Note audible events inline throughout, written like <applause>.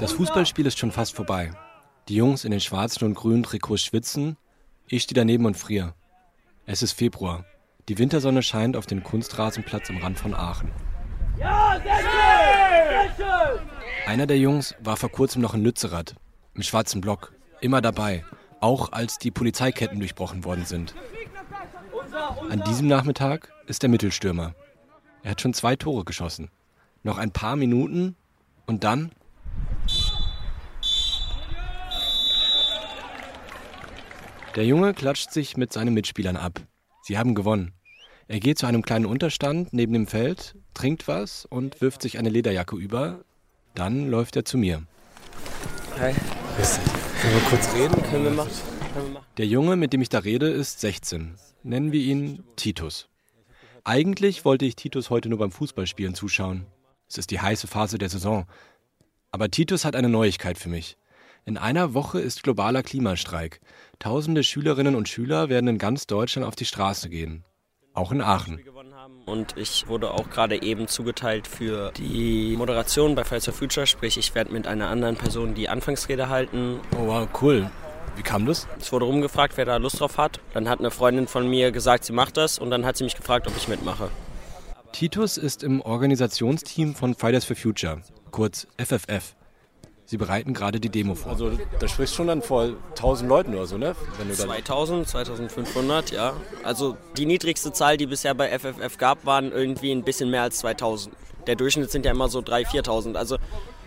Das Fußballspiel ist schon fast vorbei. Die Jungs in den schwarzen und grünen Trikots schwitzen. Ich stehe daneben und friere. Es ist Februar. Die Wintersonne scheint auf den Kunstrasenplatz am Rand von Aachen. Ja, sehr schön! Sehr schön! Einer der Jungs war vor kurzem noch in Lützerath, im schwarzen Block, immer dabei, auch als die Polizeiketten durchbrochen worden sind. An diesem Nachmittag ist er Mittelstürmer. Er hat schon zwei Tore geschossen. Noch ein paar Minuten und dann Der Junge klatscht sich mit seinen Mitspielern ab. Sie haben gewonnen. Er geht zu einem kleinen Unterstand neben dem Feld, trinkt was und wirft sich eine Lederjacke über. Dann läuft er zu mir. Hi. Können wir kurz reden? Können wir machen? Der Junge, mit dem ich da rede, ist 16. Nennen wir ihn Titus. Eigentlich wollte ich Titus heute nur beim Fußballspielen zuschauen. Es ist die heiße Phase der Saison. Aber Titus hat eine Neuigkeit für mich. In einer Woche ist globaler Klimastreik. Tausende Schülerinnen und Schüler werden in ganz Deutschland auf die Straße gehen. Auch in Aachen. Und ich wurde auch gerade eben zugeteilt für die Moderation bei Fridays for Future. Sprich, ich werde mit einer anderen Person die Anfangsrede halten. Oh wow, cool. Wie kam das? Es wurde rumgefragt, wer da Lust drauf hat. Dann hat eine Freundin von mir gesagt, sie macht das. Und dann hat sie mich gefragt, ob ich mitmache. Titus ist im Organisationsteam von Fridays for Future, kurz FFF. Sie bereiten gerade die Demo vor. Also da sprichst du schon dann vor 1000 Leuten oder so, ne? 2000, 2500, ja. Also die niedrigste Zahl, die bisher bei FFF gab, waren irgendwie ein bisschen mehr als 2000. Der Durchschnitt sind ja immer so 3.000, 4.000. Also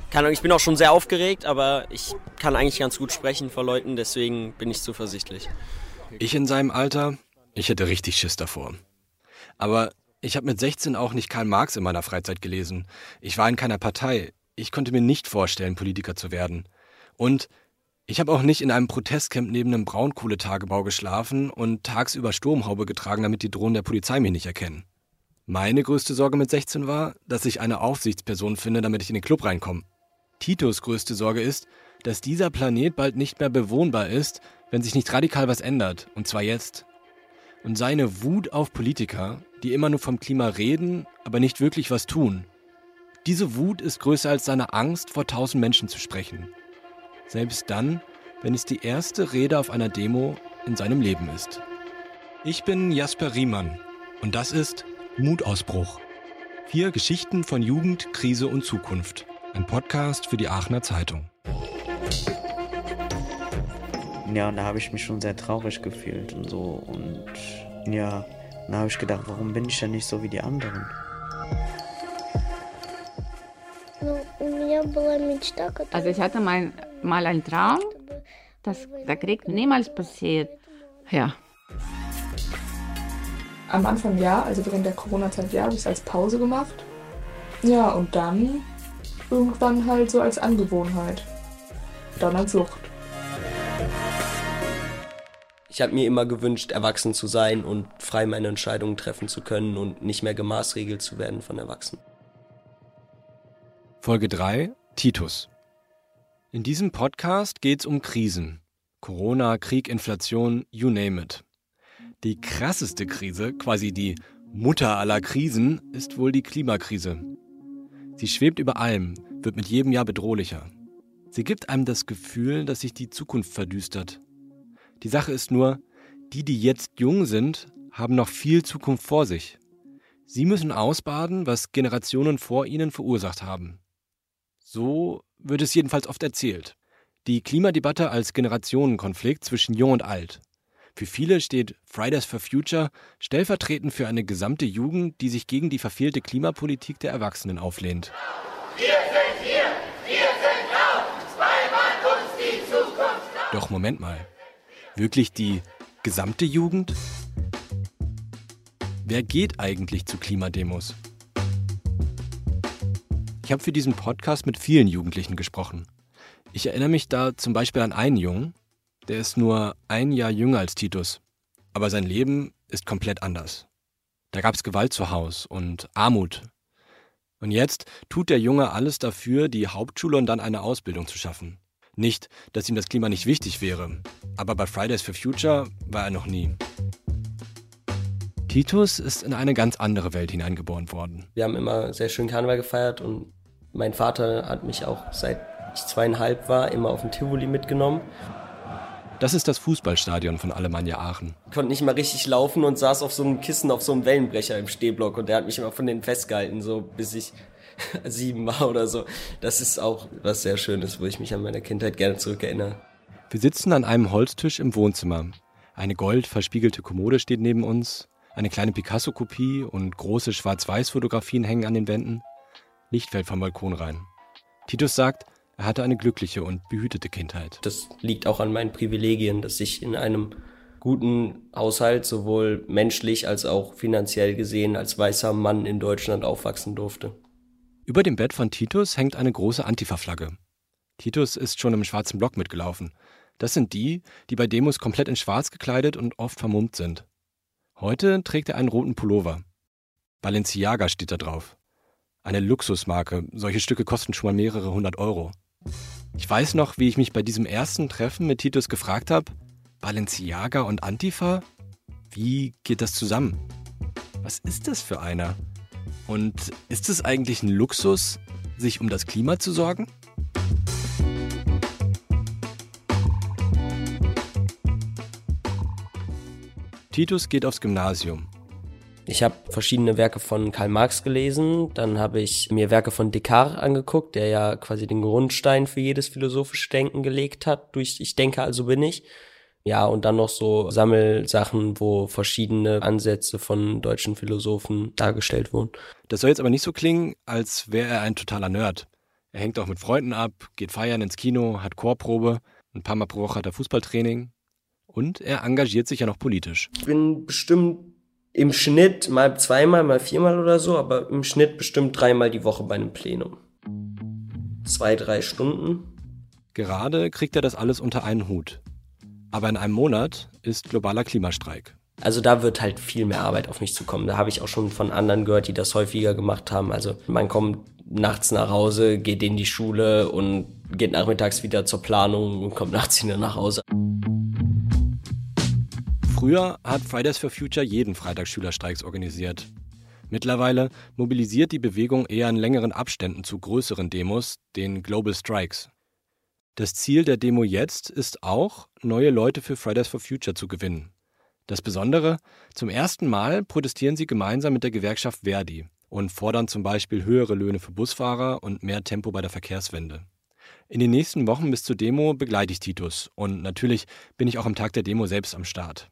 kann, ich bin auch schon sehr aufgeregt, aber ich kann eigentlich ganz gut sprechen vor Leuten, deswegen bin ich zuversichtlich. Ich in seinem Alter, ich hätte richtig Schiss davor. Aber ich habe mit 16 auch nicht Karl Marx in meiner Freizeit gelesen. Ich war in keiner Partei. Ich konnte mir nicht vorstellen, Politiker zu werden. Und ich habe auch nicht in einem Protestcamp neben einem Braunkohletagebau geschlafen und tagsüber Sturmhaube getragen, damit die Drohnen der Polizei mich nicht erkennen. Meine größte Sorge mit 16 war, dass ich eine Aufsichtsperson finde, damit ich in den Club reinkomme. Titos größte Sorge ist, dass dieser Planet bald nicht mehr bewohnbar ist, wenn sich nicht radikal was ändert, und zwar jetzt. Und seine Wut auf Politiker, die immer nur vom Klima reden, aber nicht wirklich was tun, diese Wut ist größer als seine Angst, vor tausend Menschen zu sprechen. Selbst dann, wenn es die erste Rede auf einer Demo in seinem Leben ist. Ich bin Jasper Riemann und das ist Mutausbruch. Vier Geschichten von Jugend, Krise und Zukunft. Ein Podcast für die Aachener Zeitung. Ja, und da habe ich mich schon sehr traurig gefühlt und so. Und ja, da habe ich gedacht, warum bin ich denn nicht so wie die anderen? Also ich hatte mal, mal einen Traum, dass der Krieg niemals passiert. Ja. Am Anfang ja, also während der Corona-Zeit ja, habe ich es als Pause gemacht. Ja, und dann irgendwann halt so als Angewohnheit. Dann als Sucht. Ich habe mir immer gewünscht, erwachsen zu sein und frei meine Entscheidungen treffen zu können und nicht mehr gemaßregelt zu werden von Erwachsenen. Folge 3 Titus. In diesem Podcast geht es um Krisen. Corona, Krieg, Inflation, you name it. Die krasseste Krise, quasi die Mutter aller Krisen, ist wohl die Klimakrise. Sie schwebt über allem, wird mit jedem Jahr bedrohlicher. Sie gibt einem das Gefühl, dass sich die Zukunft verdüstert. Die Sache ist nur, die, die jetzt jung sind, haben noch viel Zukunft vor sich. Sie müssen ausbaden, was Generationen vor ihnen verursacht haben. So wird es jedenfalls oft erzählt. Die Klimadebatte als Generationenkonflikt zwischen Jung und Alt. Für viele steht Fridays for Future stellvertretend für eine gesamte Jugend, die sich gegen die verfehlte Klimapolitik der Erwachsenen auflehnt. Wir sind hier, wir sind laut, weil man uns die Zukunft glaubt. Doch Moment mal. Wirklich die gesamte Jugend? Wer geht eigentlich zu Klimademos? Ich habe für diesen Podcast mit vielen Jugendlichen gesprochen. Ich erinnere mich da zum Beispiel an einen Jungen, der ist nur ein Jahr jünger als Titus, aber sein Leben ist komplett anders. Da gab es Gewalt zu Hause und Armut. Und jetzt tut der Junge alles dafür, die Hauptschule und dann eine Ausbildung zu schaffen. Nicht, dass ihm das Klima nicht wichtig wäre, aber bei Fridays for Future war er noch nie. Titus ist in eine ganz andere Welt hineingeboren worden. Wir haben immer sehr schön Karneval gefeiert und mein Vater hat mich auch seit ich zweieinhalb war immer auf dem Tivoli mitgenommen. Das ist das Fußballstadion von Alemannia Aachen. Ich konnte nicht mal richtig laufen und saß auf so einem Kissen auf so einem Wellenbrecher im Stehblock und der hat mich immer von denen festgehalten, so bis ich <laughs> sieben war oder so. Das ist auch was sehr Schönes, wo ich mich an meine Kindheit gerne zurückerinnere. Wir sitzen an einem Holztisch im Wohnzimmer. Eine gold verspiegelte Kommode steht neben uns, eine kleine Picasso-Kopie und große Schwarz-Weiß-Fotografien hängen an den Wänden. Licht fällt vom Balkon rein. Titus sagt, er hatte eine glückliche und behütete Kindheit. Das liegt auch an meinen Privilegien, dass ich in einem guten Haushalt sowohl menschlich als auch finanziell gesehen als weißer Mann in Deutschland aufwachsen durfte. Über dem Bett von Titus hängt eine große Antifa-Flagge. Titus ist schon im schwarzen Block mitgelaufen. Das sind die, die bei Demos komplett in schwarz gekleidet und oft vermummt sind. Heute trägt er einen roten Pullover. Balenciaga steht da drauf. Eine Luxusmarke. Solche Stücke kosten schon mal mehrere hundert Euro. Ich weiß noch, wie ich mich bei diesem ersten Treffen mit Titus gefragt habe, Balenciaga und Antifa? Wie geht das zusammen? Was ist das für einer? Und ist es eigentlich ein Luxus, sich um das Klima zu sorgen? Titus geht aufs Gymnasium. Ich habe verschiedene Werke von Karl Marx gelesen, dann habe ich mir Werke von Descartes angeguckt, der ja quasi den Grundstein für jedes philosophische Denken gelegt hat, durch Ich denke, also bin ich. Ja, und dann noch so Sammelsachen, wo verschiedene Ansätze von deutschen Philosophen dargestellt wurden. Das soll jetzt aber nicht so klingen, als wäre er ein totaler Nerd. Er hängt auch mit Freunden ab, geht feiern ins Kino, hat Chorprobe, ein paar Mal pro Woche hat er Fußballtraining und er engagiert sich ja noch politisch. Ich bin bestimmt im Schnitt mal zweimal, mal viermal oder so, aber im Schnitt bestimmt dreimal die Woche bei einem Plenum. Zwei, drei Stunden. Gerade kriegt er das alles unter einen Hut. Aber in einem Monat ist globaler Klimastreik. Also da wird halt viel mehr Arbeit auf mich zukommen. Da habe ich auch schon von anderen gehört, die das häufiger gemacht haben. Also man kommt nachts nach Hause, geht in die Schule und geht nachmittags wieder zur Planung und kommt <laughs> nachts wieder nach Hause. Früher hat Fridays for Future jeden Freitag Schülerstreiks organisiert. Mittlerweile mobilisiert die Bewegung eher in längeren Abständen zu größeren Demos, den Global Strikes. Das Ziel der Demo jetzt ist auch, neue Leute für Fridays for Future zu gewinnen. Das Besondere, zum ersten Mal protestieren sie gemeinsam mit der Gewerkschaft Verdi und fordern zum Beispiel höhere Löhne für Busfahrer und mehr Tempo bei der Verkehrswende. In den nächsten Wochen bis zur Demo begleite ich Titus und natürlich bin ich auch am Tag der Demo selbst am Start.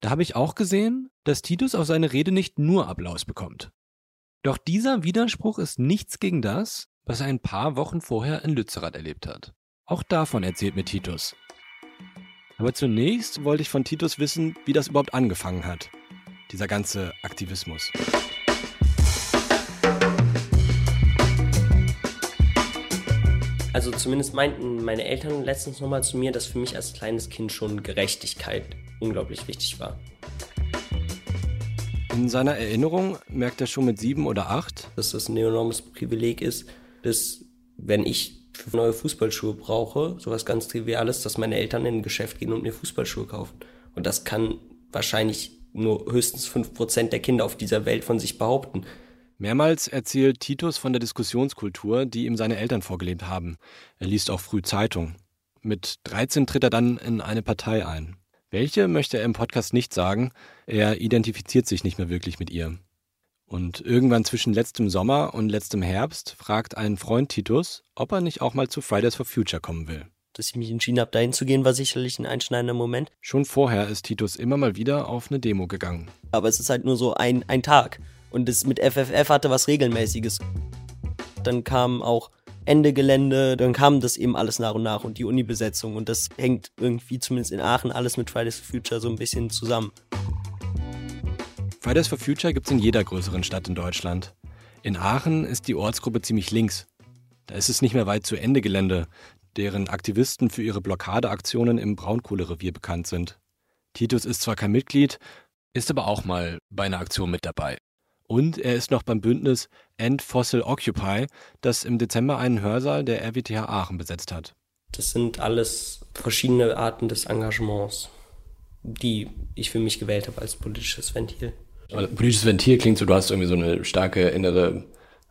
Da habe ich auch gesehen, dass Titus auf seine Rede nicht nur Applaus bekommt. Doch dieser Widerspruch ist nichts gegen das, was er ein paar Wochen vorher in Lützerath erlebt hat. Auch davon erzählt mir Titus. Aber zunächst wollte ich von Titus wissen, wie das überhaupt angefangen hat. Dieser ganze Aktivismus. Also zumindest meinten meine Eltern letztens nochmal zu mir, dass für mich als kleines Kind schon Gerechtigkeit unglaublich wichtig war. In seiner Erinnerung merkt er schon mit sieben oder acht, dass das ein enormes Privileg ist, dass wenn ich neue Fußballschuhe brauche, sowas ganz Triviales, dass meine Eltern in ein Geschäft gehen und mir Fußballschuhe kaufen. Und das kann wahrscheinlich nur höchstens fünf Prozent der Kinder auf dieser Welt von sich behaupten. Mehrmals erzählt Titus von der Diskussionskultur, die ihm seine Eltern vorgelebt haben. Er liest auch früh Zeitung. Mit 13 tritt er dann in eine Partei ein. Welche möchte er im Podcast nicht sagen, er identifiziert sich nicht mehr wirklich mit ihr. Und irgendwann zwischen letztem Sommer und letztem Herbst fragt ein Freund Titus, ob er nicht auch mal zu Fridays for Future kommen will. Dass ich mich entschieden habe, dahin zu gehen, war sicherlich ein einschneidender Moment. Schon vorher ist Titus immer mal wieder auf eine Demo gegangen. Aber es ist halt nur so ein, ein Tag. Und das mit FFF hatte was Regelmäßiges. Dann kam auch Ende Gelände, dann kam das eben alles nach und nach und die Uni-Besetzung und das hängt irgendwie zumindest in Aachen alles mit Fridays for Future so ein bisschen zusammen. Fridays for Future gibt es in jeder größeren Stadt in Deutschland. In Aachen ist die Ortsgruppe ziemlich links. Da ist es nicht mehr weit zu Ende Gelände, deren Aktivisten für ihre Blockadeaktionen im Braunkohlerevier bekannt sind. Titus ist zwar kein Mitglied, ist aber auch mal bei einer Aktion mit dabei. Und er ist noch beim Bündnis End Fossil Occupy, das im Dezember einen Hörsaal der RWTH Aachen besetzt hat. Das sind alles verschiedene Arten des Engagements, die ich für mich gewählt habe als politisches Ventil. Politisches Ventil klingt so, du hast irgendwie so eine starke innere.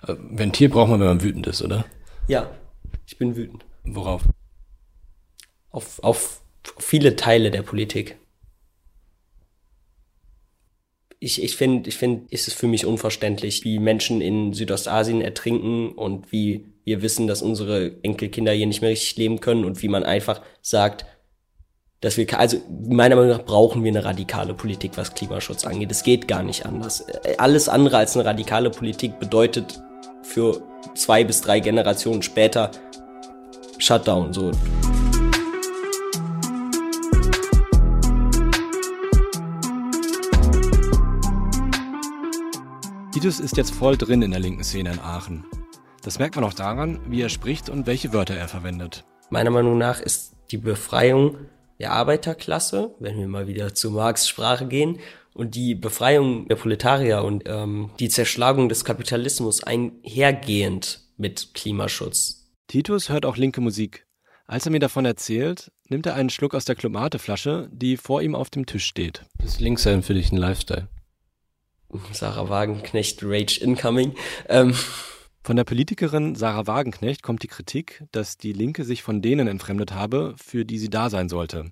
Äh, Ventil braucht man, wenn man wütend ist, oder? Ja, ich bin wütend. Worauf? Auf, auf viele Teile der Politik. Ich, ich finde, ich finde, ist es für mich unverständlich, wie Menschen in Südostasien ertrinken und wie wir wissen, dass unsere Enkelkinder hier nicht mehr richtig leben können und wie man einfach sagt, dass wir, also meiner Meinung nach brauchen wir eine radikale Politik, was Klimaschutz angeht. Es geht gar nicht anders. Alles andere als eine radikale Politik bedeutet für zwei bis drei Generationen später Shutdown, so. Titus ist jetzt voll drin in der linken Szene in Aachen. Das merkt man auch daran, wie er spricht und welche Wörter er verwendet. Meiner Meinung nach ist die Befreiung der Arbeiterklasse, wenn wir mal wieder zu Marx Sprache gehen, und die Befreiung der Proletarier und ähm, die Zerschlagung des Kapitalismus einhergehend mit Klimaschutz. Titus hört auch linke Musik. Als er mir davon erzählt, nimmt er einen Schluck aus der Klomateflasche, die vor ihm auf dem Tisch steht. Ist Linksein für dich ein Lifestyle? Sarah Wagenknecht Rage Incoming. Ähm. Von der Politikerin Sarah Wagenknecht kommt die Kritik, dass die Linke sich von denen entfremdet habe, für die sie da sein sollte,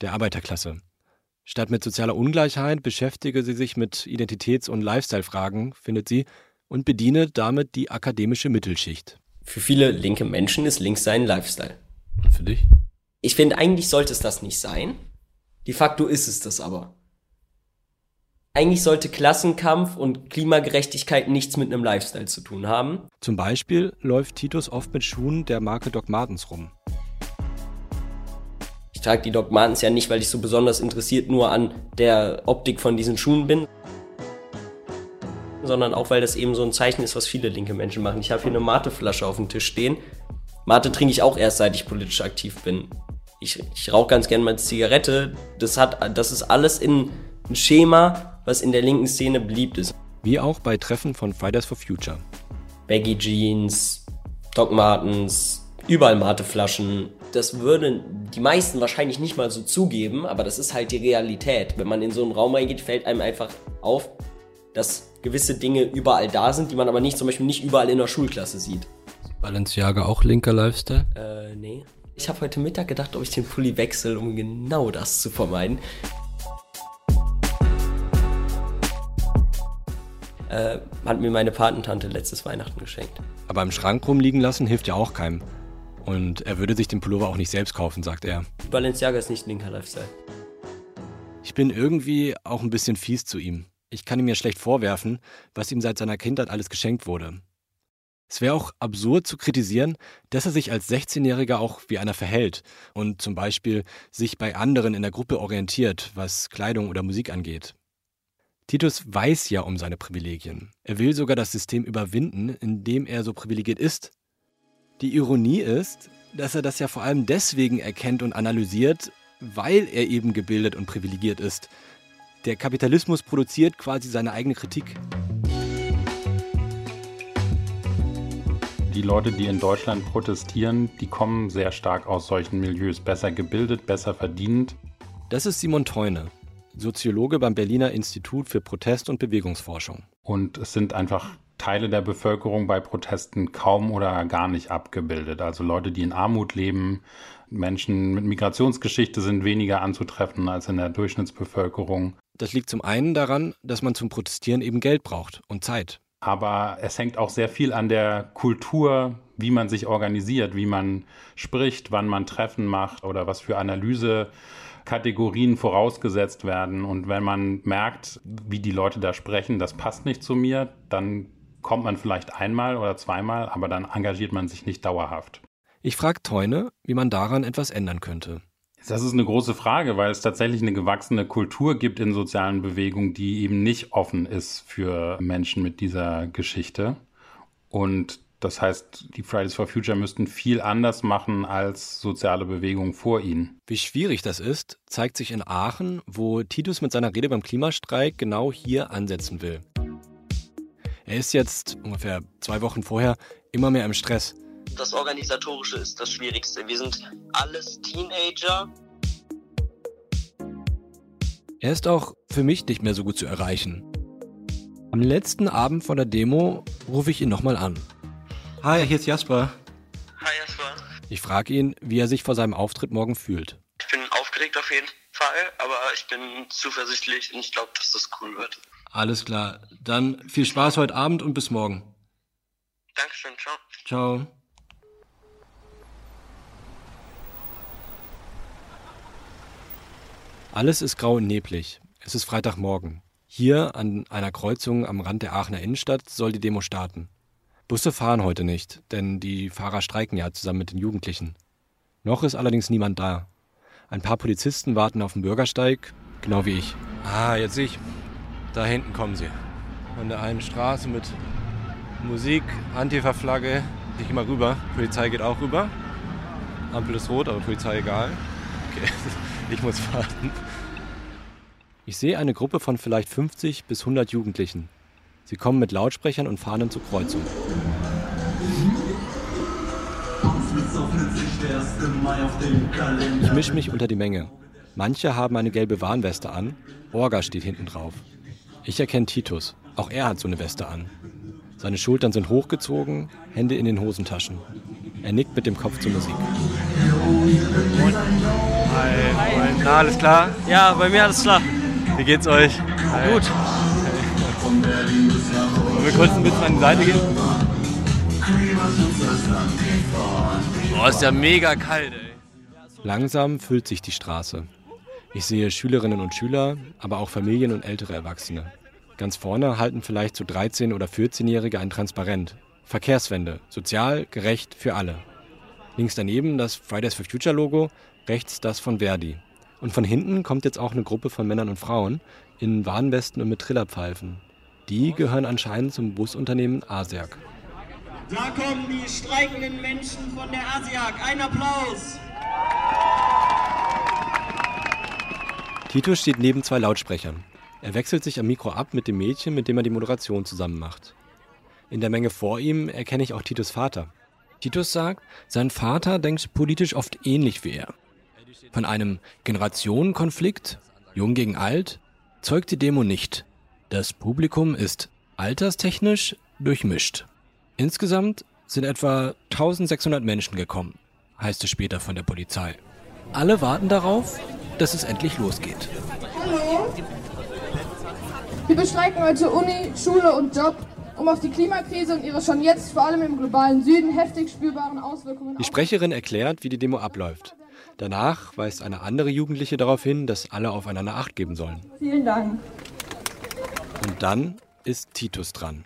der Arbeiterklasse. Statt mit sozialer Ungleichheit beschäftige sie sich mit Identitäts- und Lifestyle-Fragen, findet sie, und bediene damit die akademische Mittelschicht. Für viele linke Menschen ist links sein Lifestyle. Und für dich? Ich finde, eigentlich sollte es das nicht sein. De facto ist es das aber eigentlich sollte Klassenkampf und Klimagerechtigkeit nichts mit einem Lifestyle zu tun haben. Zum Beispiel läuft Titus oft mit Schuhen der Marke Doc Martens rum. Ich trage die Doc Martens ja nicht, weil ich so besonders interessiert nur an der Optik von diesen Schuhen bin, sondern auch, weil das eben so ein Zeichen ist, was viele linke Menschen machen. Ich habe hier eine Mateflasche auf dem Tisch stehen. Mate trinke ich auch erst, seit ich politisch aktiv bin. Ich, ich rauche ganz gerne mal Zigarette. Das, hat, das ist alles in ein Schema, was in der linken Szene beliebt ist. Wie auch bei Treffen von Fridays for Future. Baggy Jeans, Doc Martens, überall Mateflaschen. Das würden die meisten wahrscheinlich nicht mal so zugeben, aber das ist halt die Realität. Wenn man in so einen Raum reingeht, fällt einem einfach auf, dass gewisse Dinge überall da sind, die man aber nicht zum Beispiel nicht überall in der Schulklasse sieht. Balenciaga auch linker Lifestyle? Äh, nee. Ich habe heute Mittag gedacht, ob ich den Pulli wechsle, um genau das zu vermeiden. Äh, hat mir meine Patentante letztes Weihnachten geschenkt. Aber im Schrank rumliegen lassen hilft ja auch keinem. Und er würde sich den Pullover auch nicht selbst kaufen, sagt er. Balenciaga ist nicht linker Lifestyle. Ich bin irgendwie auch ein bisschen fies zu ihm. Ich kann ihm ja schlecht vorwerfen, was ihm seit seiner Kindheit alles geschenkt wurde. Es wäre auch absurd zu kritisieren, dass er sich als 16-Jähriger auch wie einer verhält und zum Beispiel sich bei anderen in der Gruppe orientiert, was Kleidung oder Musik angeht. Titus weiß ja um seine Privilegien. Er will sogar das System überwinden, in dem er so privilegiert ist. Die Ironie ist, dass er das ja vor allem deswegen erkennt und analysiert, weil er eben gebildet und privilegiert ist. Der Kapitalismus produziert quasi seine eigene Kritik. Die Leute, die in Deutschland protestieren, die kommen sehr stark aus solchen Milieus, besser gebildet, besser verdient. Das ist Simon Teune. Soziologe beim Berliner Institut für Protest- und Bewegungsforschung. Und es sind einfach Teile der Bevölkerung bei Protesten kaum oder gar nicht abgebildet. Also Leute, die in Armut leben, Menschen mit Migrationsgeschichte sind weniger anzutreffen als in der Durchschnittsbevölkerung. Das liegt zum einen daran, dass man zum Protestieren eben Geld braucht und Zeit. Aber es hängt auch sehr viel an der Kultur, wie man sich organisiert, wie man spricht, wann man Treffen macht oder was für Analyse Kategorien vorausgesetzt werden. Und wenn man merkt, wie die Leute da sprechen, das passt nicht zu mir, dann kommt man vielleicht einmal oder zweimal, aber dann engagiert man sich nicht dauerhaft. Ich frage Teune, wie man daran etwas ändern könnte. Das ist eine große Frage, weil es tatsächlich eine gewachsene Kultur gibt in sozialen Bewegungen, die eben nicht offen ist für Menschen mit dieser Geschichte. Und das heißt, die Fridays for Future müssten viel anders machen als soziale Bewegungen vor ihnen. Wie schwierig das ist, zeigt sich in Aachen, wo Titus mit seiner Rede beim Klimastreik genau hier ansetzen will. Er ist jetzt ungefähr zwei Wochen vorher immer mehr im Stress. Das Organisatorische ist das Schwierigste. Wir sind alles Teenager. Er ist auch für mich nicht mehr so gut zu erreichen. Am letzten Abend vor der Demo rufe ich ihn nochmal an. Hi, hier ist Jasper. Hi Jasper. Ich frage ihn, wie er sich vor seinem Auftritt morgen fühlt. Ich bin aufgeregt auf jeden Fall, aber ich bin zuversichtlich und ich glaube, dass das cool wird. Alles klar. Dann viel Spaß heute Abend und bis morgen. Dankeschön, ciao. Ciao. Alles ist grau und neblig. Es ist Freitagmorgen. Hier an einer Kreuzung am Rand der Aachener Innenstadt soll die Demo starten. Busse fahren heute nicht, denn die Fahrer streiken ja zusammen mit den Jugendlichen. Noch ist allerdings niemand da. Ein paar Polizisten warten auf dem Bürgersteig, genau wie ich. Ah, jetzt sehe ich. Da hinten kommen sie. Von der einen Straße mit Musik, Antifa-Flagge. Ich gehe mal rüber. Polizei geht auch rüber. Ampel ist rot, aber Polizei egal. Okay, <laughs> ich muss warten. Ich sehe eine Gruppe von vielleicht 50 bis 100 Jugendlichen. Sie kommen mit Lautsprechern und Fahnen zur Kreuzung. Ich mische mich unter die Menge. Manche haben eine gelbe Warnweste an, Orga steht hinten drauf. Ich erkenne Titus, auch er hat so eine Weste an. Seine Schultern sind hochgezogen, Hände in den Hosentaschen. Er nickt mit dem Kopf zur Musik. Hi. Na, alles klar? Ja, bei mir alles klar. Wie geht's euch? Hi. Gut. Wir kurz ein bisschen an die Seite gehen? Oh, ist ja mega kalt, ey. Langsam füllt sich die Straße. Ich sehe Schülerinnen und Schüler, aber auch Familien und ältere Erwachsene. Ganz vorne halten vielleicht so 13- oder 14-Jährige ein Transparent. Verkehrswende, sozial, gerecht für alle. Links daneben das Fridays for Future Logo, rechts das von Verdi. Und von hinten kommt jetzt auch eine Gruppe von Männern und Frauen in Warnwesten und mit Trillerpfeifen. Die gehören anscheinend zum Busunternehmen ASEAG. Da kommen die streikenden Menschen von der ASIAG. Ein Applaus! Tito steht neben zwei Lautsprechern. Er wechselt sich am Mikro ab mit dem Mädchen, mit dem er die Moderation zusammen macht. In der Menge vor ihm erkenne ich auch Titus Vater. Titus sagt, sein Vater denkt politisch oft ähnlich wie er. Von einem Generationenkonflikt, jung gegen alt, zeugt die Demo nicht. Das Publikum ist alterstechnisch durchmischt. Insgesamt sind etwa 1600 Menschen gekommen, heißt es später von der Polizei. Alle warten darauf, dass es endlich losgeht. Hallo. Wir bestreiken heute Uni, Schule und Job, um auf die Klimakrise und ihre schon jetzt vor allem im globalen Süden heftig spürbaren Auswirkungen. Die Sprecherin erklärt, wie die Demo abläuft. Danach weist eine andere Jugendliche darauf hin, dass alle aufeinander Acht geben sollen. Vielen Dank. Und dann ist Titus dran.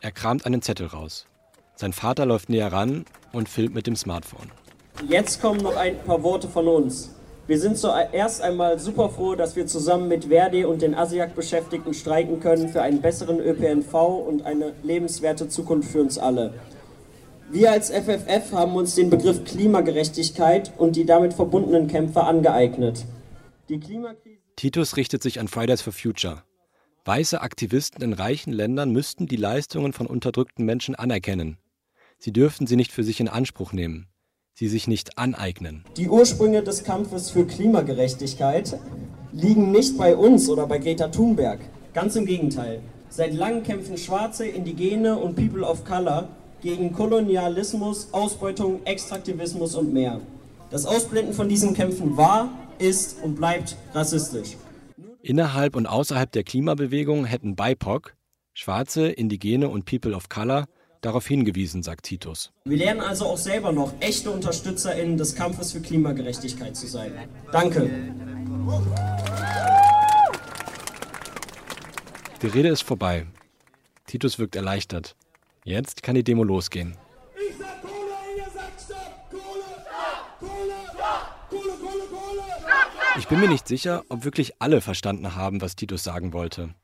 Er kramt einen Zettel raus. Sein Vater läuft näher ran und filmt mit dem Smartphone. Jetzt kommen noch ein paar Worte von uns. Wir sind zuerst einmal super froh, dass wir zusammen mit Verdi und den ASIAG-Beschäftigten streiken können für einen besseren ÖPNV und eine lebenswerte Zukunft für uns alle. Wir als FFF haben uns den Begriff Klimagerechtigkeit und die damit verbundenen Kämpfe angeeignet. Die Klimakrise Titus richtet sich an Fridays for Future. Weiße Aktivisten in reichen Ländern müssten die Leistungen von unterdrückten Menschen anerkennen. Sie dürften sie nicht für sich in Anspruch nehmen, sie sich nicht aneignen. Die Ursprünge des Kampfes für Klimagerechtigkeit liegen nicht bei uns oder bei Greta Thunberg. Ganz im Gegenteil. Seit langem kämpfen Schwarze, Indigene und People of Color gegen Kolonialismus, Ausbeutung, Extraktivismus und mehr. Das Ausblenden von diesen Kämpfen war, ist und bleibt rassistisch. Innerhalb und außerhalb der Klimabewegung hätten BIPOC, Schwarze, Indigene und People of Color, darauf hingewiesen, sagt Titus. Wir lernen also auch selber noch echte UnterstützerInnen des Kampfes für Klimagerechtigkeit zu sein. Danke. Die Rede ist vorbei. Titus wirkt erleichtert. Jetzt kann die Demo losgehen. Ich bin mir nicht sicher, ob wirklich alle verstanden haben, was Titus sagen wollte.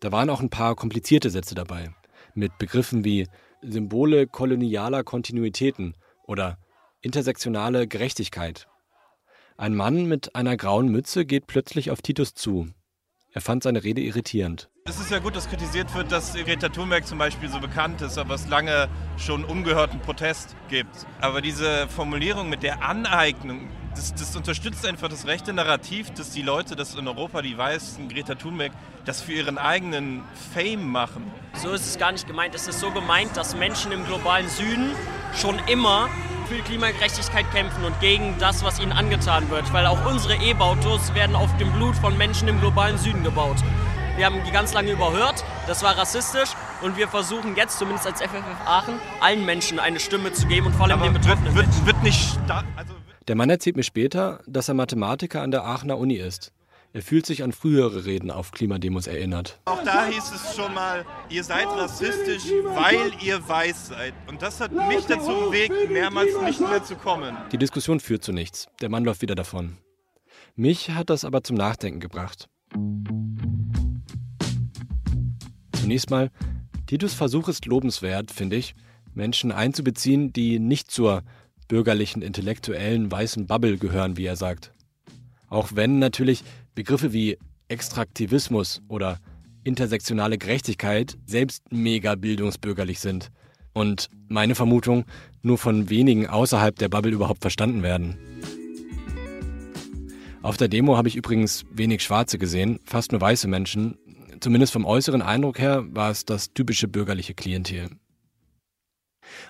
Da waren auch ein paar komplizierte Sätze dabei, mit Begriffen wie Symbole kolonialer Kontinuitäten oder intersektionale Gerechtigkeit. Ein Mann mit einer grauen Mütze geht plötzlich auf Titus zu. Er fand seine Rede irritierend. Es ist ja gut, dass kritisiert wird, dass Greta Thunberg zum Beispiel so bekannt ist, aber es lange schon ungehörten Protest gibt. Aber diese Formulierung mit der Aneignung, das, das, unterstützt einfach das rechte Narrativ, dass die Leute, dass in Europa die Weißen, Greta Thunberg, das für ihren eigenen Fame machen. So ist es gar nicht gemeint. Es ist so gemeint, dass Menschen im globalen Süden schon immer für Klimagerechtigkeit kämpfen und gegen das, was ihnen angetan wird. Weil auch unsere E-Autos werden auf dem Blut von Menschen im globalen Süden gebaut. Wir haben die ganz lange überhört, das war rassistisch und wir versuchen jetzt, zumindest als FFF Aachen, allen Menschen eine Stimme zu geben und vor allem Aber den Betroffenen. Wird, wird, wird nicht also Der Mann erzählt mir später, dass er Mathematiker an der Aachener Uni ist. Er fühlt sich an frühere Reden auf Klimademos erinnert. Auch da hieß es schon mal, ihr seid rassistisch, weil ihr weiß seid. Und das hat mich dazu bewegt, mehrmals nicht mehr zu kommen. Die Diskussion führt zu nichts. Der Mann läuft wieder davon. Mich hat das aber zum Nachdenken gebracht. Zunächst mal, Titus Versuch ist lobenswert, finde ich, Menschen einzubeziehen, die nicht zur bürgerlichen, intellektuellen, weißen Bubble gehören, wie er sagt. Auch wenn natürlich Begriffe wie Extraktivismus oder intersektionale Gerechtigkeit selbst mega bildungsbürgerlich sind und meine Vermutung nur von wenigen außerhalb der Bubble überhaupt verstanden werden. Auf der Demo habe ich übrigens wenig Schwarze gesehen, fast nur weiße Menschen. Zumindest vom äußeren Eindruck her war es das typische bürgerliche Klientel.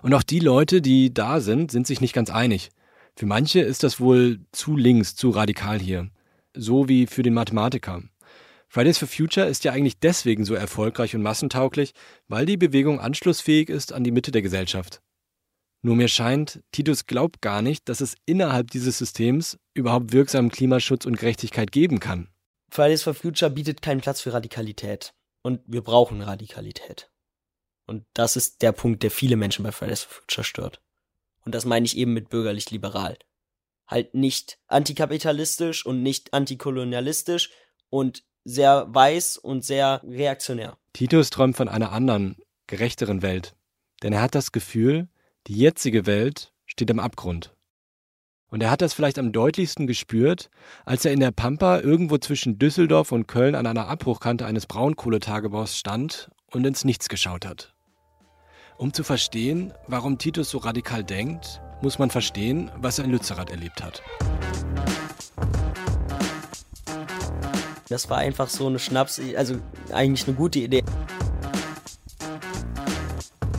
Und auch die Leute, die da sind, sind sich nicht ganz einig. Für manche ist das wohl zu links, zu radikal hier. So wie für den Mathematiker. Fridays for Future ist ja eigentlich deswegen so erfolgreich und massentauglich, weil die Bewegung anschlussfähig ist an die Mitte der Gesellschaft. Nur mir scheint, Titus glaubt gar nicht, dass es innerhalb dieses Systems überhaupt wirksamen Klimaschutz und Gerechtigkeit geben kann. Fridays for Future bietet keinen Platz für Radikalität. Und wir brauchen Radikalität. Und das ist der Punkt, der viele Menschen bei Fridays for Future stört. Und das meine ich eben mit bürgerlich-liberal. Halt nicht antikapitalistisch und nicht antikolonialistisch und sehr weiß und sehr reaktionär. Titus träumt von einer anderen, gerechteren Welt. Denn er hat das Gefühl, die jetzige Welt steht am Abgrund. Und er hat das vielleicht am deutlichsten gespürt, als er in der Pampa irgendwo zwischen Düsseldorf und Köln an einer Abbruchkante eines Braunkohletagebaus stand und ins Nichts geschaut hat. Um zu verstehen, warum Titus so radikal denkt, muss man verstehen, was er in Lützerath erlebt hat. Das war einfach so eine Schnaps, also eigentlich eine gute Idee.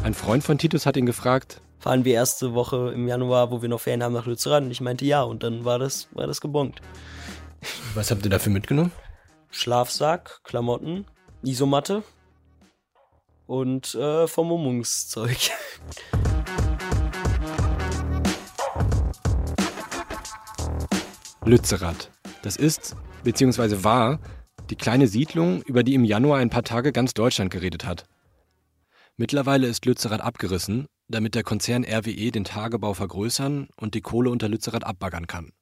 Ein Freund von Titus hat ihn gefragt, fahren wir erste Woche im Januar, wo wir noch Ferien haben, nach Lützerath? Und ich meinte ja, und dann war das, war das gebongt. Was habt ihr dafür mitgenommen? Schlafsack, Klamotten, Isomatte und äh, Vermummungszeug. Lützerath. Das ist, beziehungsweise war, die kleine Siedlung, über die im Januar ein paar Tage ganz Deutschland geredet hat. Mittlerweile ist Lützerath abgerissen, damit der Konzern RWE den Tagebau vergrößern und die Kohle unter Lützerath abbaggern kann.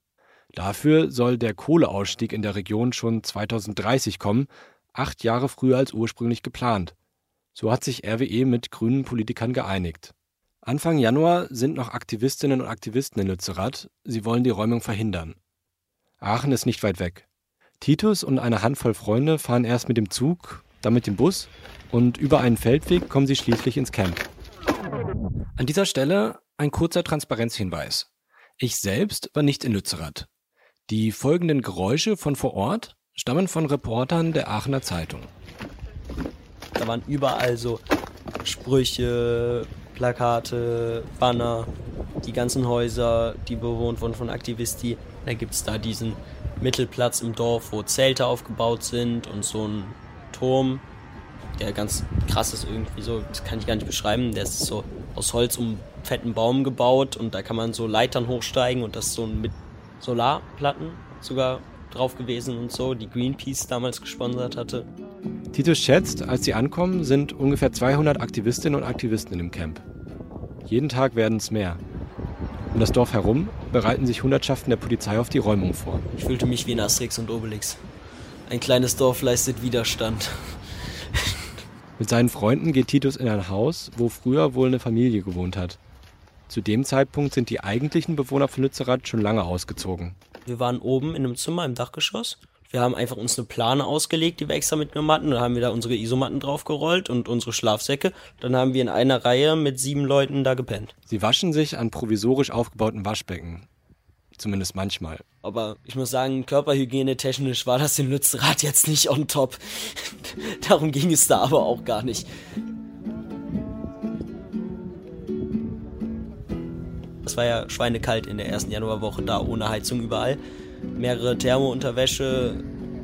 Dafür soll der Kohleausstieg in der Region schon 2030 kommen, acht Jahre früher als ursprünglich geplant. So hat sich RWE mit grünen Politikern geeinigt. Anfang Januar sind noch Aktivistinnen und Aktivisten in Lützerath. Sie wollen die Räumung verhindern. Aachen ist nicht weit weg. Titus und eine Handvoll Freunde fahren erst mit dem Zug, dann mit dem Bus und über einen Feldweg kommen sie schließlich ins Camp. An dieser Stelle ein kurzer Transparenzhinweis. Ich selbst war nicht in Lützerath. Die folgenden Geräusche von vor Ort stammen von Reportern der Aachener Zeitung. Da waren überall so Sprüche, Plakate, Banner, die ganzen Häuser, die bewohnt wurden von Aktivisti. Da gibt es da diesen Mittelplatz im Dorf, wo Zelte aufgebaut sind und so ein Turm, der ganz krass ist irgendwie so, das kann ich gar nicht beschreiben. Der ist so aus Holz um fetten Baum gebaut und da kann man so Leitern hochsteigen und das so mit Solarplatten sogar drauf gewesen und so, die Greenpeace damals gesponsert hatte. Titus schätzt, als sie ankommen, sind ungefähr 200 Aktivistinnen und Aktivisten im Camp. Jeden Tag werden es mehr. Um das Dorf herum bereiten sich Hundertschaften der Polizei auf die Räumung vor. Ich fühlte mich wie in Asterix und Obelix. Ein kleines Dorf leistet Widerstand. Mit seinen Freunden geht Titus in ein Haus, wo früher wohl eine Familie gewohnt hat. Zu dem Zeitpunkt sind die eigentlichen Bewohner von Lützerath schon lange ausgezogen. Wir waren oben in einem Zimmer im Dachgeschoss. Wir haben einfach uns eine Plane ausgelegt, die wir extra mitgenommen hatten. Dann haben wir da unsere Isomatten draufgerollt und unsere Schlafsäcke. Dann haben wir in einer Reihe mit sieben Leuten da gepennt. Sie waschen sich an provisorisch aufgebauten Waschbecken. Zumindest manchmal. Aber ich muss sagen, körperhygienetechnisch war das in Lützerath jetzt nicht on top. <laughs> Darum ging es da aber auch gar nicht. Es war ja schweinekalt in der ersten Januarwoche da, ohne Heizung überall. Mehrere Thermounterwäsche,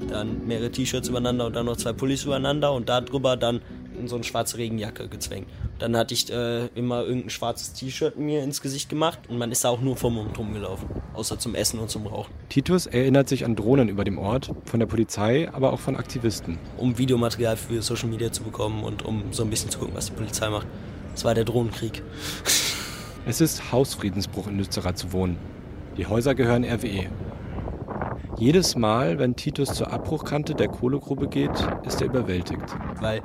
dann mehrere T-Shirts übereinander und dann noch zwei Pullis übereinander und darüber dann in so eine schwarze Regenjacke gezwängt. Dann hatte ich äh, immer irgendein schwarzes T-Shirt mir ins Gesicht gemacht und man ist da auch nur vom Mund rumgelaufen, außer zum Essen und zum Rauchen. Titus erinnert sich an Drohnen über dem Ort, von der Polizei, aber auch von Aktivisten. Um Videomaterial für Social Media zu bekommen und um so ein bisschen zu gucken, was die Polizei macht. Das war der Drohnenkrieg. Es ist Hausfriedensbruch in Lützerath zu wohnen. Die Häuser gehören RWE. Jedes Mal, wenn Titus zur Abbruchkante der Kohlegrube geht, ist er überwältigt. Weil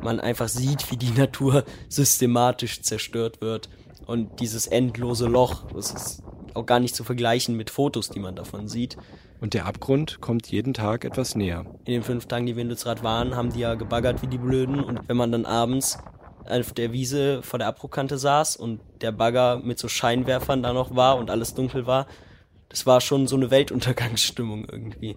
man einfach sieht, wie die Natur systematisch zerstört wird. Und dieses endlose Loch, das ist auch gar nicht zu vergleichen mit Fotos, die man davon sieht. Und der Abgrund kommt jeden Tag etwas näher. In den fünf Tagen, die wir in Lützerath waren, haben die ja gebaggert wie die Blöden. Und wenn man dann abends auf der Wiese vor der Abbruchkante saß und der Bagger mit so Scheinwerfern da noch war und alles dunkel war, das war schon so eine Weltuntergangsstimmung irgendwie.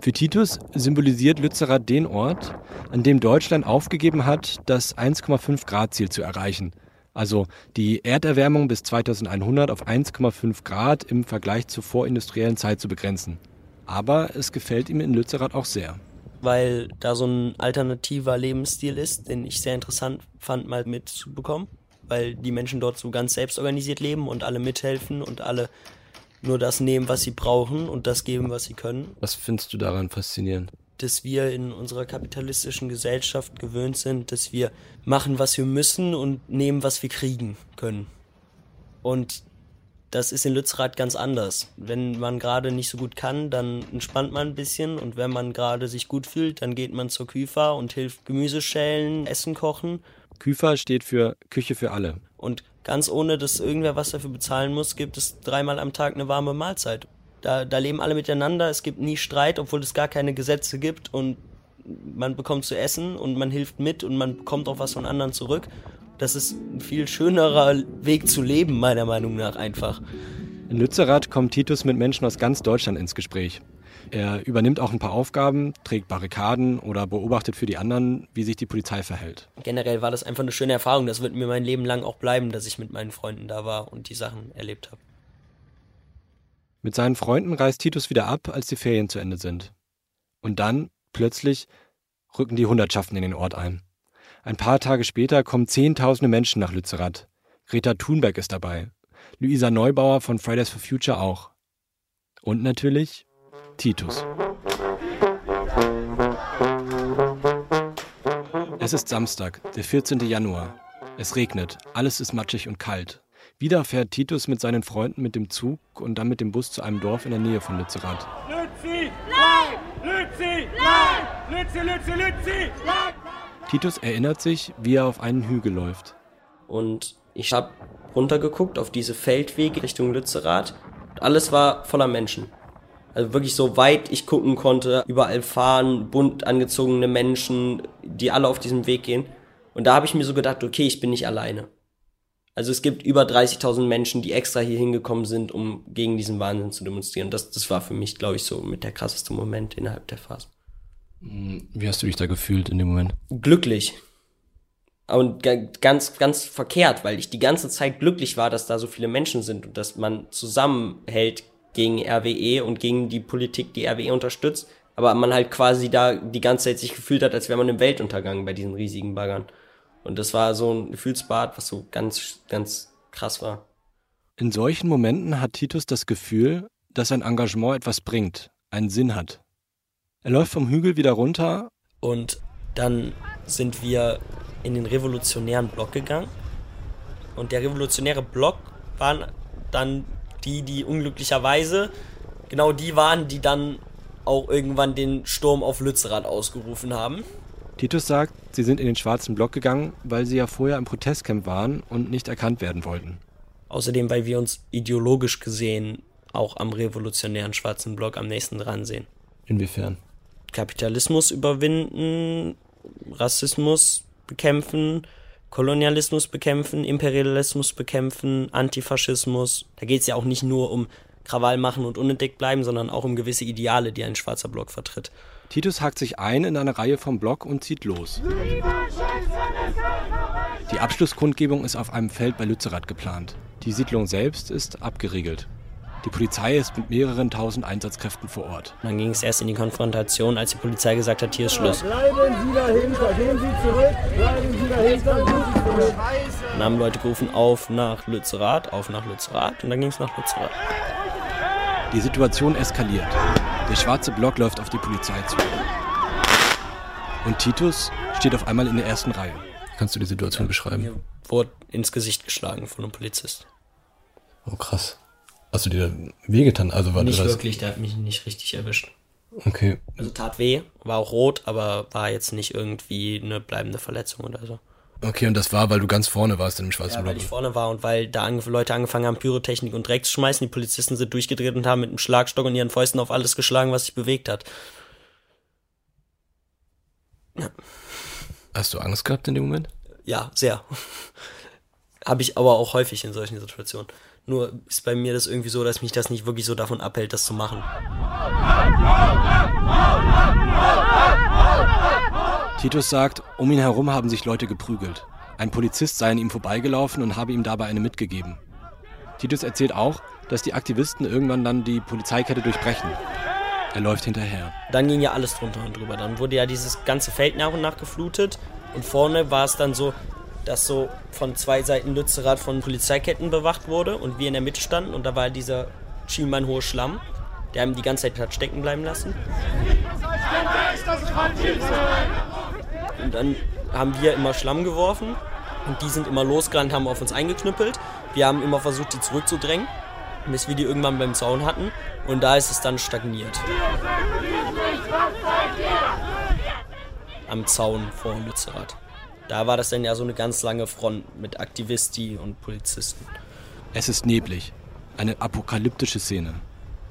Für Titus symbolisiert Lützerath den Ort, an dem Deutschland aufgegeben hat, das 1,5 Grad Ziel zu erreichen. Also die Erderwärmung bis 2100 auf 1,5 Grad im Vergleich zur vorindustriellen Zeit zu begrenzen. Aber es gefällt ihm in Lützerath auch sehr. Weil da so ein alternativer Lebensstil ist, den ich sehr interessant fand, mal mitzubekommen. Weil die Menschen dort so ganz selbstorganisiert leben und alle mithelfen und alle nur das nehmen, was sie brauchen und das geben, was sie können. Was findest du daran faszinierend? Dass wir in unserer kapitalistischen Gesellschaft gewöhnt sind, dass wir machen, was wir müssen und nehmen, was wir kriegen können. Und das ist in Lützerath ganz anders. Wenn man gerade nicht so gut kann, dann entspannt man ein bisschen und wenn man gerade sich gut fühlt, dann geht man zur Küfa und hilft Gemüse schälen, Essen kochen. Küfa steht für Küche für alle. Und ganz ohne, dass irgendwer was dafür bezahlen muss, gibt es dreimal am Tag eine warme Mahlzeit. Da, da leben alle miteinander, es gibt nie Streit, obwohl es gar keine Gesetze gibt und man bekommt zu essen und man hilft mit und man bekommt auch was von anderen zurück. Das ist ein viel schönerer Weg zu leben, meiner Meinung nach einfach. In Lützerath kommt Titus mit Menschen aus ganz Deutschland ins Gespräch. Er übernimmt auch ein paar Aufgaben, trägt Barrikaden oder beobachtet für die anderen, wie sich die Polizei verhält. Generell war das einfach eine schöne Erfahrung. Das wird mir mein Leben lang auch bleiben, dass ich mit meinen Freunden da war und die Sachen erlebt habe. Mit seinen Freunden reist Titus wieder ab, als die Ferien zu Ende sind. Und dann, plötzlich, rücken die Hundertschaften in den Ort ein. Ein paar Tage später kommen Zehntausende Menschen nach Lützerath. Greta Thunberg ist dabei. Luisa Neubauer von Fridays for Future auch. Und natürlich Titus. Es ist Samstag, der 14. Januar. Es regnet, alles ist matschig und kalt. Wieder fährt Titus mit seinen Freunden mit dem Zug und dann mit dem Bus zu einem Dorf in der Nähe von Lützerath. Lützi, nein! Lützi, nein! Lützi, Lützi, Lützi, nein! Titus erinnert sich, wie er auf einen Hügel läuft. Und ich habe runtergeguckt auf diese Feldwege Richtung Lützerath. Alles war voller Menschen. Also wirklich so weit ich gucken konnte, überall fahren, bunt angezogene Menschen, die alle auf diesem Weg gehen. Und da habe ich mir so gedacht, okay, ich bin nicht alleine. Also es gibt über 30.000 Menschen, die extra hier hingekommen sind, um gegen diesen Wahnsinn zu demonstrieren. Das, das war für mich, glaube ich, so mit der krasseste Moment innerhalb der Phase. Wie hast du dich da gefühlt in dem Moment? Glücklich. Und ganz, ganz verkehrt, weil ich die ganze Zeit glücklich war, dass da so viele Menschen sind und dass man zusammenhält gegen RWE und gegen die Politik, die RWE unterstützt. Aber man halt quasi da die ganze Zeit sich gefühlt hat, als wäre man im Weltuntergang bei diesen riesigen Baggern. Und das war so ein Gefühlsbad, was so ganz, ganz krass war. In solchen Momenten hat Titus das Gefühl, dass sein Engagement etwas bringt, einen Sinn hat. Er läuft vom Hügel wieder runter. Und dann sind wir in den revolutionären Block gegangen. Und der revolutionäre Block waren dann die, die unglücklicherweise genau die waren, die dann auch irgendwann den Sturm auf Lützerath ausgerufen haben. Titus sagt, sie sind in den schwarzen Block gegangen, weil sie ja vorher im Protestcamp waren und nicht erkannt werden wollten. Außerdem, weil wir uns ideologisch gesehen auch am revolutionären schwarzen Block am nächsten dran sehen. Inwiefern? Kapitalismus überwinden, Rassismus bekämpfen, Kolonialismus bekämpfen, Imperialismus bekämpfen, Antifaschismus. Da geht es ja auch nicht nur um Krawall machen und unentdeckt bleiben, sondern auch um gewisse Ideale, die ein schwarzer Block vertritt. Titus hakt sich ein in eine Reihe vom Block und zieht los. Die Abschlusskundgebung ist auf einem Feld bei Lützerath geplant. Die Siedlung selbst ist abgeriegelt. Die Polizei ist mit mehreren tausend Einsatzkräften vor Ort. Dann ging es erst in die Konfrontation, als die Polizei gesagt hat, hier ist Schluss. Bleiben Sie dahinter, gehen Sie zurück, bleiben Sie dahinter, gehen Sie zurück. Dann haben Leute gerufen, auf nach Lützerath, auf nach Lützerath und dann ging es nach Lützerath. Die Situation eskaliert. Der schwarze Block läuft auf die Polizei zu. Und Titus steht auf einmal in der ersten Reihe. Kannst du die Situation beschreiben? Mir wurde ins Gesicht geschlagen von einem Polizist. Oh krass. Hast du dir wehgetan? Also war nicht das wirklich, der hat mich nicht richtig erwischt. Okay. Also tat weh, war auch rot, aber war jetzt nicht irgendwie eine bleibende Verletzung oder so. Okay, und das war, weil du ganz vorne warst in dem schwarzen Ja, weil ich vorne war und weil da ange Leute angefangen haben, Pyrotechnik und Dreck zu schmeißen. Die Polizisten sind durchgedreht und haben mit einem Schlagstock und ihren Fäusten auf alles geschlagen, was sich bewegt hat. Hast du Angst gehabt in dem Moment? Ja, sehr. <laughs> Habe ich aber auch häufig in solchen Situationen. Nur ist bei mir das irgendwie so, dass mich das nicht wirklich so davon abhält, das zu machen. Titus sagt, um ihn herum haben sich Leute geprügelt. Ein Polizist sei an ihm vorbeigelaufen und habe ihm dabei eine mitgegeben. Titus erzählt auch, dass die Aktivisten irgendwann dann die Polizeikette durchbrechen. Er läuft hinterher. Dann ging ja alles drunter und drüber. Dann wurde ja dieses ganze Feld nach und nach geflutet. Und vorne war es dann so, dass so von zwei Seiten Lützerath von Polizeiketten bewacht wurde und wir in der Mitte standen. Und da war dieser schienbeinhohe Schlamm, der einem die ganze Zeit hat stecken bleiben lassen. Und dann haben wir immer Schlamm geworfen und die sind immer losgerannt, haben auf uns eingeknüppelt. Wir haben immer versucht, die zurückzudrängen, bis wir die irgendwann beim Zaun hatten. Und da ist es dann stagniert. Am Zaun vor Lützerath. Da war das dann ja so eine ganz lange Front mit Aktivisti und Polizisten. Es ist neblig. Eine apokalyptische Szene.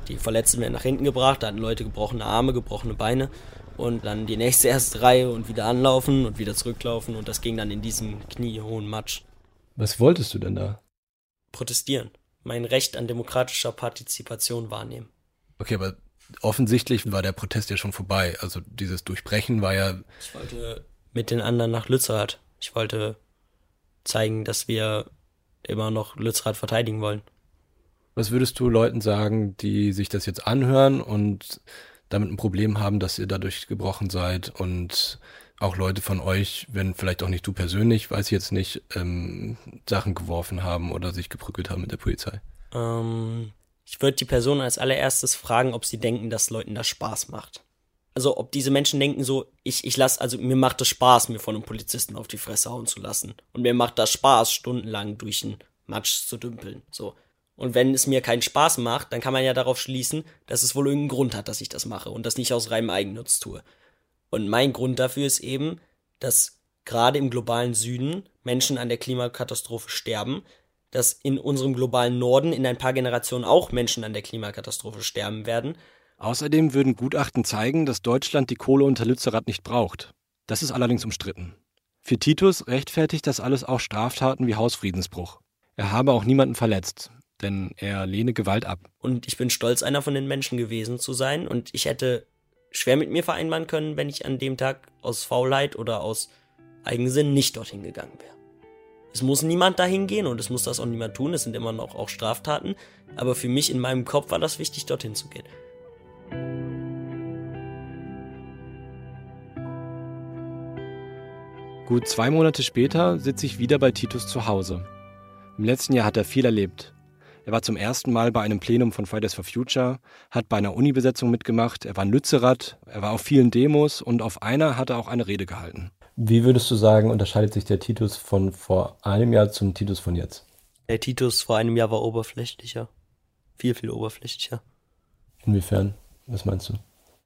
Die Verletzten werden nach hinten gebracht, da hatten Leute gebrochene Arme, gebrochene Beine und dann die nächste erste Reihe und wieder anlaufen und wieder zurücklaufen und das ging dann in diesem kniehohen Matsch. Was wolltest du denn da? Protestieren. Mein Recht an demokratischer Partizipation wahrnehmen. Okay, aber offensichtlich war der Protest ja schon vorbei. Also dieses Durchbrechen war ja. Ich wollte mit den anderen nach Lützerath. Ich wollte zeigen, dass wir immer noch Lützerath verteidigen wollen. Was würdest du Leuten sagen, die sich das jetzt anhören und damit ein Problem haben, dass ihr dadurch gebrochen seid und auch Leute von euch, wenn vielleicht auch nicht du persönlich, weiß ich jetzt nicht, ähm, Sachen geworfen haben oder sich geprügelt haben mit der Polizei? Ähm, ich würde die Person als allererstes fragen, ob sie denken, dass Leuten das Spaß macht. Also ob diese Menschen denken so, ich, ich lass, also mir macht es Spaß, mir von einem Polizisten auf die Fresse hauen zu lassen. Und mir macht das Spaß, stundenlang durch den Matsch zu dümpeln. So. Und wenn es mir keinen Spaß macht, dann kann man ja darauf schließen, dass es wohl irgendeinen Grund hat, dass ich das mache und das nicht aus reinem Eigennutz tue. Und mein Grund dafür ist eben, dass gerade im globalen Süden Menschen an der Klimakatastrophe sterben, dass in unserem globalen Norden in ein paar Generationen auch Menschen an der Klimakatastrophe sterben werden. Außerdem würden Gutachten zeigen, dass Deutschland die Kohle unter Lützerath nicht braucht. Das ist allerdings umstritten. Für Titus rechtfertigt das alles auch Straftaten wie Hausfriedensbruch. Er habe auch niemanden verletzt, denn er lehne Gewalt ab. Und ich bin stolz, einer von den Menschen gewesen zu sein. Und ich hätte schwer mit mir vereinbaren können, wenn ich an dem Tag aus Faulheit oder aus Eigensinn nicht dorthin gegangen wäre. Es muss niemand dahin gehen und es muss das auch niemand tun. Es sind immer noch auch Straftaten. Aber für mich in meinem Kopf war das wichtig, dorthin zu gehen. Gut zwei Monate später sitze ich wieder bei Titus zu Hause. Im letzten Jahr hat er viel erlebt. Er war zum ersten Mal bei einem Plenum von Fridays for Future, hat bei einer Uni-Besetzung mitgemacht, er war in Lützerath, er war auf vielen Demos und auf einer hat er auch eine Rede gehalten. Wie würdest du sagen, unterscheidet sich der Titus von vor einem Jahr zum Titus von jetzt? Der Titus vor einem Jahr war oberflächlicher. Viel, viel oberflächlicher. Inwiefern? Was meinst du?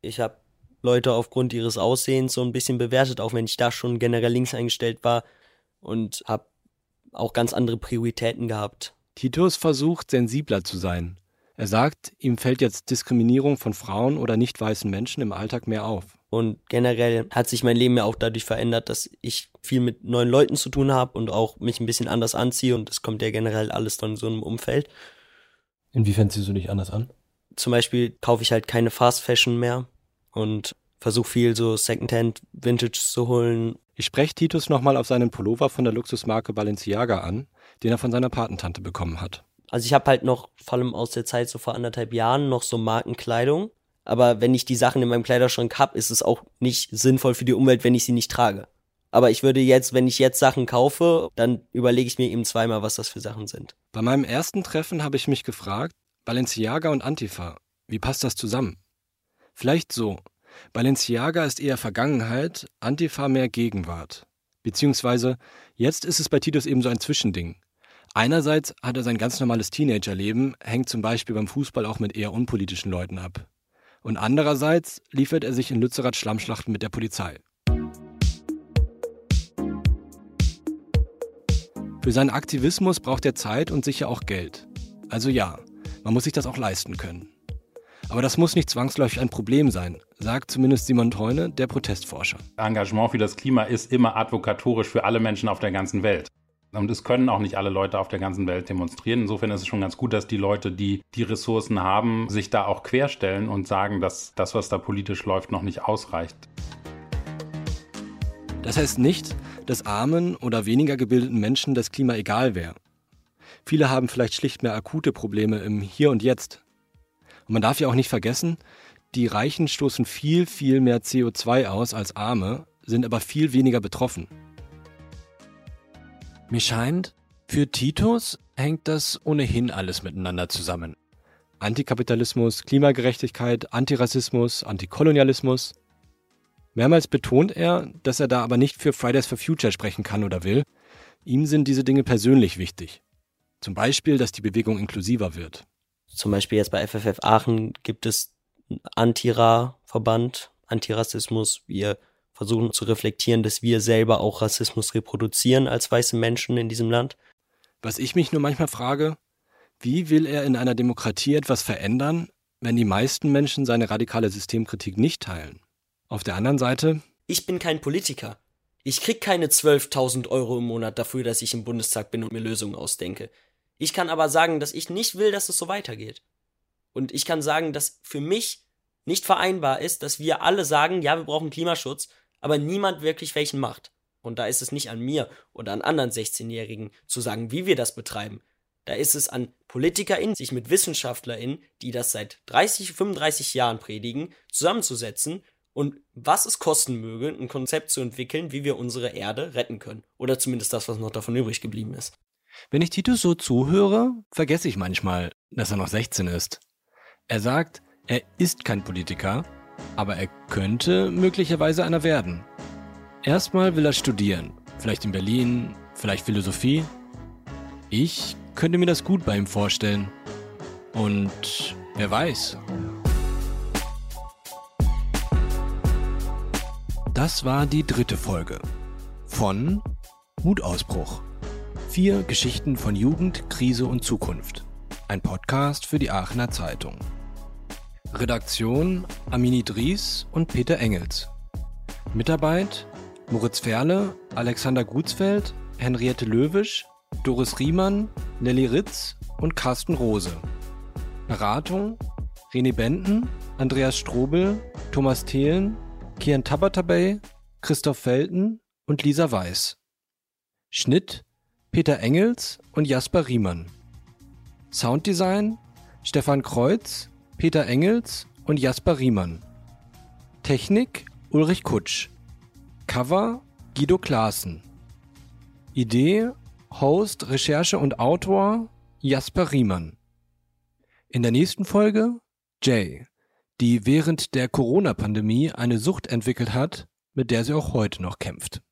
Ich habe Leute aufgrund ihres Aussehens so ein bisschen bewertet, auch wenn ich da schon generell links eingestellt war und habe auch ganz andere Prioritäten gehabt. Titus versucht, sensibler zu sein. Er sagt, ihm fällt jetzt Diskriminierung von Frauen oder nicht weißen Menschen im Alltag mehr auf. Und generell hat sich mein Leben ja auch dadurch verändert, dass ich viel mit neuen Leuten zu tun habe und auch mich ein bisschen anders anziehe und das kommt ja generell alles dann in so einem Umfeld. Inwiefern ziehst du dich anders an? Zum Beispiel kaufe ich halt keine Fast Fashion mehr und versuche viel so Secondhand Vintage zu holen. Ich spreche Titus nochmal auf seinen Pullover von der Luxusmarke Balenciaga an, den er von seiner Patentante bekommen hat. Also ich habe halt noch, vor allem aus der Zeit so vor anderthalb Jahren, noch so Markenkleidung. Aber wenn ich die Sachen in meinem Kleiderschrank habe, ist es auch nicht sinnvoll für die Umwelt, wenn ich sie nicht trage. Aber ich würde jetzt, wenn ich jetzt Sachen kaufe, dann überlege ich mir eben zweimal, was das für Sachen sind. Bei meinem ersten Treffen habe ich mich gefragt, Balenciaga und Antifa, wie passt das zusammen? Vielleicht so. Balenciaga ist eher Vergangenheit, Antifa mehr Gegenwart. Beziehungsweise, jetzt ist es bei Titus eben so ein Zwischending. Einerseits hat er sein ganz normales Teenagerleben, hängt zum Beispiel beim Fußball auch mit eher unpolitischen Leuten ab. Und andererseits liefert er sich in Lützerath Schlammschlachten mit der Polizei. Für seinen Aktivismus braucht er Zeit und sicher auch Geld. Also ja, man muss sich das auch leisten können. Aber das muss nicht zwangsläufig ein Problem sein, sagt zumindest Simon Teune, der Protestforscher. Engagement für das Klima ist immer advokatorisch für alle Menschen auf der ganzen Welt. Und es können auch nicht alle Leute auf der ganzen Welt demonstrieren. Insofern ist es schon ganz gut, dass die Leute, die die Ressourcen haben, sich da auch querstellen und sagen, dass das, was da politisch läuft, noch nicht ausreicht. Das heißt nicht, dass armen oder weniger gebildeten Menschen das Klima egal wäre. Viele haben vielleicht schlicht mehr akute Probleme im Hier und Jetzt. Und man darf ja auch nicht vergessen, die Reichen stoßen viel, viel mehr CO2 aus als Arme, sind aber viel weniger betroffen. Mir scheint, für Titus hängt das ohnehin alles miteinander zusammen. Antikapitalismus, Klimagerechtigkeit, Antirassismus, Antikolonialismus. Mehrmals betont er, dass er da aber nicht für Fridays for Future sprechen kann oder will. Ihm sind diese Dinge persönlich wichtig. Zum Beispiel, dass die Bewegung inklusiver wird. Zum Beispiel jetzt bei FFF Aachen gibt es einen Antira-Verband, Antirassismus. Wir versuchen zu reflektieren, dass wir selber auch Rassismus reproduzieren als weiße Menschen in diesem Land. Was ich mich nur manchmal frage, wie will er in einer Demokratie etwas verändern, wenn die meisten Menschen seine radikale Systemkritik nicht teilen? Auf der anderen Seite. Ich bin kein Politiker. Ich krieg keine 12.000 Euro im Monat dafür, dass ich im Bundestag bin und mir Lösungen ausdenke. Ich kann aber sagen, dass ich nicht will, dass es so weitergeht. Und ich kann sagen, dass für mich nicht vereinbar ist, dass wir alle sagen, ja, wir brauchen Klimaschutz, aber niemand wirklich welchen macht. Und da ist es nicht an mir oder an anderen 16-Jährigen zu sagen, wie wir das betreiben. Da ist es an PolitikerInnen, sich mit WissenschaftlerInnen, die das seit 30, 35 Jahren predigen, zusammenzusetzen und was es kosten möge, ein Konzept zu entwickeln, wie wir unsere Erde retten können. Oder zumindest das, was noch davon übrig geblieben ist. Wenn ich Titus so zuhöre, vergesse ich manchmal, dass er noch 16 ist. Er sagt, er ist kein Politiker, aber er könnte möglicherweise einer werden. Erstmal will er studieren, vielleicht in Berlin, vielleicht Philosophie. Ich könnte mir das gut bei ihm vorstellen. Und wer weiß. Das war die dritte Folge von Mutausbruch. Vier Geschichten von Jugend, Krise und Zukunft. Ein Podcast für die Aachener Zeitung. Redaktion Amini Dries und Peter Engels. Mitarbeit Moritz Ferle, Alexander Gutsfeld, Henriette Löwisch, Doris Riemann, Nelly Ritz und Carsten Rose. Beratung René Benten, Andreas Strobel, Thomas Thelen, Kian Tabatabay, Christoph Felten und Lisa Weiß. Schnitt Peter Engels und Jasper Riemann. Sounddesign Stefan Kreuz, Peter Engels und Jasper Riemann. Technik Ulrich Kutsch. Cover Guido Klaassen. Idee, Host, Recherche und Autor Jasper Riemann. In der nächsten Folge Jay, die während der Corona-Pandemie eine Sucht entwickelt hat, mit der sie auch heute noch kämpft.